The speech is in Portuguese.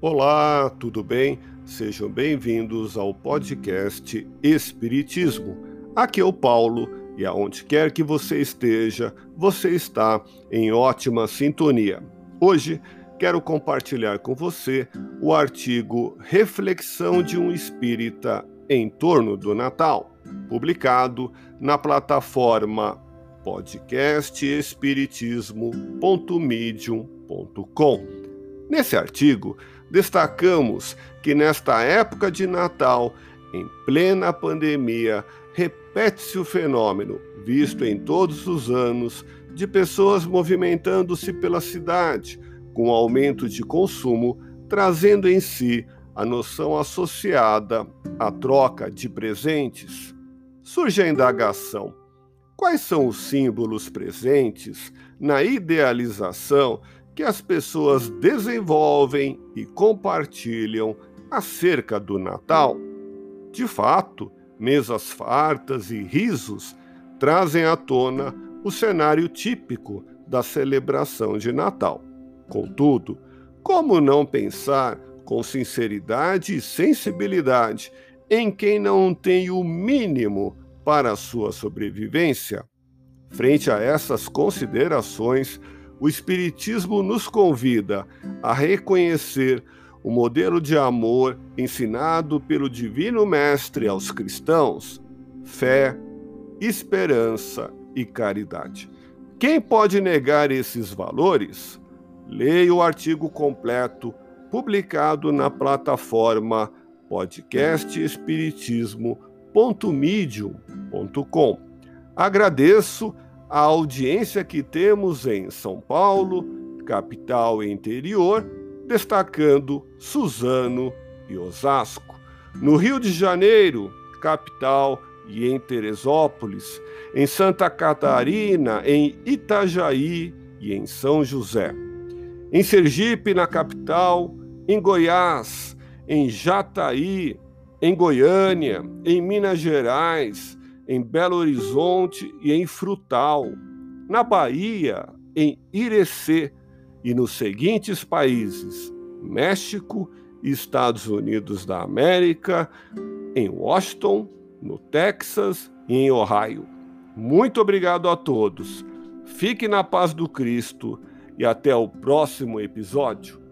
Olá, tudo bem? Sejam bem-vindos ao podcast Espiritismo. Aqui é o Paulo e aonde quer que você esteja, você está em ótima sintonia. Hoje quero compartilhar com você o artigo Reflexão de um Espírita em torno do Natal, publicado na plataforma podcastespiritismo.medium.com. Nesse artigo, destacamos que nesta época de Natal, em plena pandemia, repete-se o fenômeno, visto em todos os anos, de pessoas movimentando-se pela cidade, com aumento de consumo, trazendo em si a noção associada à troca de presentes. Surge a indagação: quais são os símbolos presentes na idealização que as pessoas desenvolvem e compartilham acerca do Natal. De fato, mesas fartas e risos trazem à tona o cenário típico da celebração de Natal. Contudo, como não pensar com sinceridade e sensibilidade em quem não tem o mínimo para a sua sobrevivência? Frente a essas considerações, o Espiritismo nos convida a reconhecer o modelo de amor ensinado pelo Divino Mestre aos cristãos: fé, esperança e caridade. Quem pode negar esses valores? Leia o artigo completo publicado na plataforma podcastespiritismo.medium.com. Agradeço a audiência que temos em São Paulo, capital e interior, destacando Suzano e Osasco. No Rio de Janeiro, capital e em Teresópolis, em Santa Catarina, em Itajaí e em São José. Em Sergipe, na capital, em Goiás, em Jataí, em Goiânia, em Minas Gerais, em Belo Horizonte e em Frutal, na Bahia, em Irecê e nos seguintes países: México Estados Unidos da América, em Washington, no Texas e em Ohio. Muito obrigado a todos. Fique na paz do Cristo e até o próximo episódio.